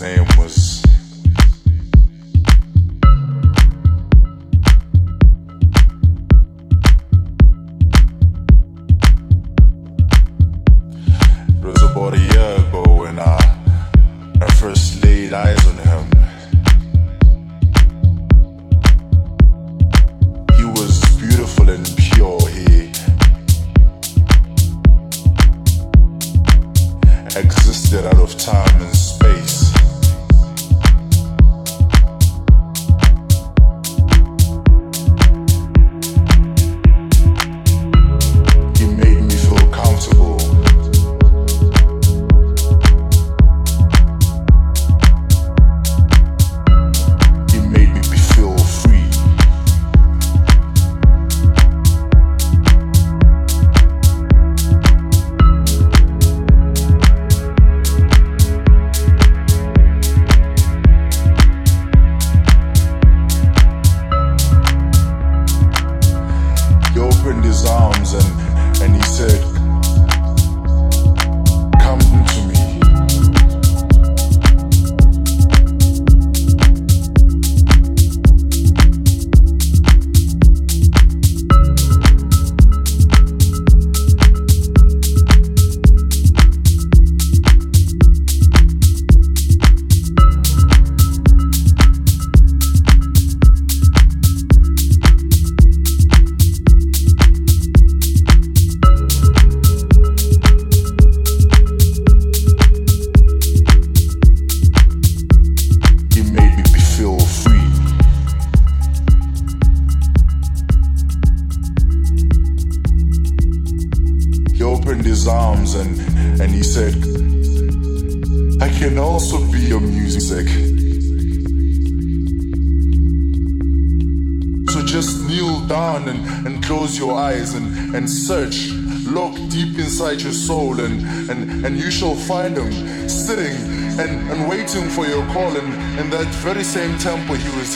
Just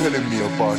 telling me about.